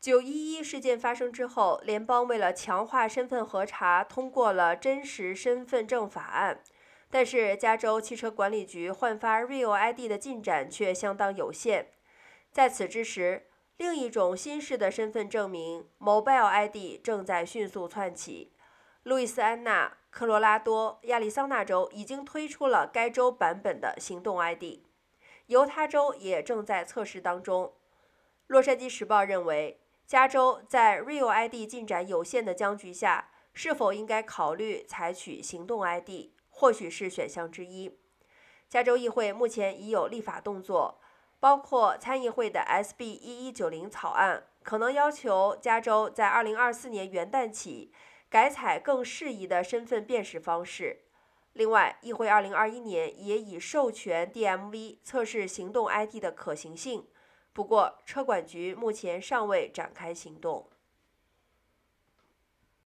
九一一事件发生之后，联邦为了强化身份核查，通过了真实身份证法案。但是，加州汽车管理局换发 Real ID 的进展却相当有限。在此之时，另一种新式的身份证明 Mobile ID 正在迅速窜起。路易斯安那、科罗拉多、亚利桑那州已经推出了该州版本的行动 ID，犹他州也正在测试当中。洛杉矶时报认为。加州在 Real ID 进展有限的僵局下，是否应该考虑采取行动 ID，或许是选项之一。加州议会目前已有立法动作，包括参议会的 SB 一一九零草案，可能要求加州在二零二四年元旦起改采更适宜的身份辨识方式。另外，议会二零二一年也已授权 DMV 测试行动 ID 的可行性。不过，车管局目前尚未展开行动。